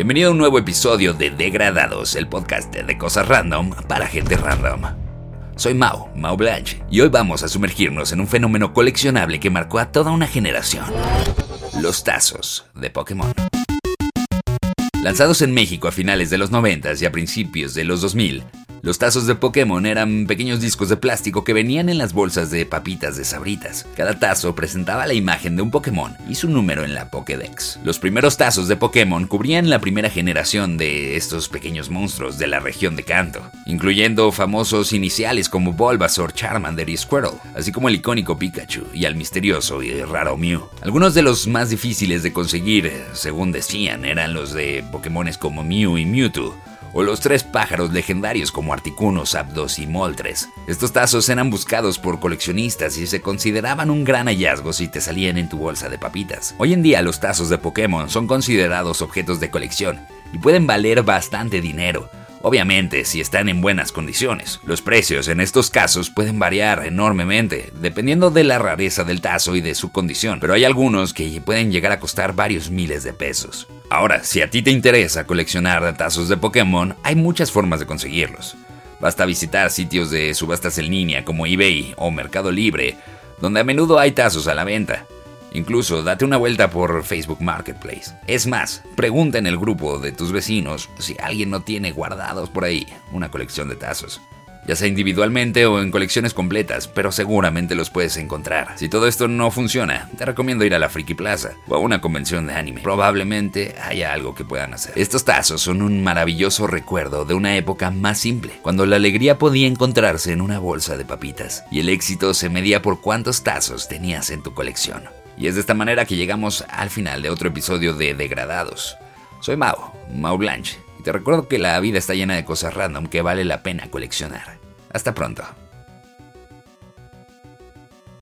Bienvenido a un nuevo episodio de Degradados, el podcast de cosas random para gente random. Soy Mao, Mao Blanche, y hoy vamos a sumergirnos en un fenómeno coleccionable que marcó a toda una generación. Los tazos de Pokémon. Lanzados en México a finales de los 90 y a principios de los 2000, los tazos de Pokémon eran pequeños discos de plástico que venían en las bolsas de papitas de sabritas. Cada tazo presentaba la imagen de un Pokémon y su número en la Pokédex. Los primeros tazos de Pokémon cubrían la primera generación de estos pequeños monstruos de la región de Kanto, incluyendo famosos iniciales como Bulbasaur, Charmander y Squirtle, así como el icónico Pikachu y al misterioso y raro Mew. Algunos de los más difíciles de conseguir, según decían, eran los de Pokémones como Mew y Mewtwo, o los tres pájaros legendarios como Articuno, Zapdos y Moltres. Estos tazos eran buscados por coleccionistas y se consideraban un gran hallazgo si te salían en tu bolsa de papitas. Hoy en día los tazos de Pokémon son considerados objetos de colección y pueden valer bastante dinero. Obviamente, si están en buenas condiciones. Los precios en estos casos pueden variar enormemente, dependiendo de la rareza del tazo y de su condición, pero hay algunos que pueden llegar a costar varios miles de pesos. Ahora, si a ti te interesa coleccionar tazos de Pokémon, hay muchas formas de conseguirlos. Basta visitar sitios de subastas en línea como eBay o Mercado Libre, donde a menudo hay tazos a la venta. Incluso date una vuelta por Facebook Marketplace. Es más, pregunta en el grupo de tus vecinos si alguien no tiene guardados por ahí una colección de tazos ya sea individualmente o en colecciones completas, pero seguramente los puedes encontrar. Si todo esto no funciona, te recomiendo ir a la Friki Plaza o a una convención de anime. Probablemente haya algo que puedan hacer. Estos tazos son un maravilloso recuerdo de una época más simple, cuando la alegría podía encontrarse en una bolsa de papitas y el éxito se medía por cuántos tazos tenías en tu colección. Y es de esta manera que llegamos al final de otro episodio de Degradados. Soy Mao, Mao Blanche y te recuerdo que la vida está llena de cosas random que vale la pena coleccionar. Hasta pronto.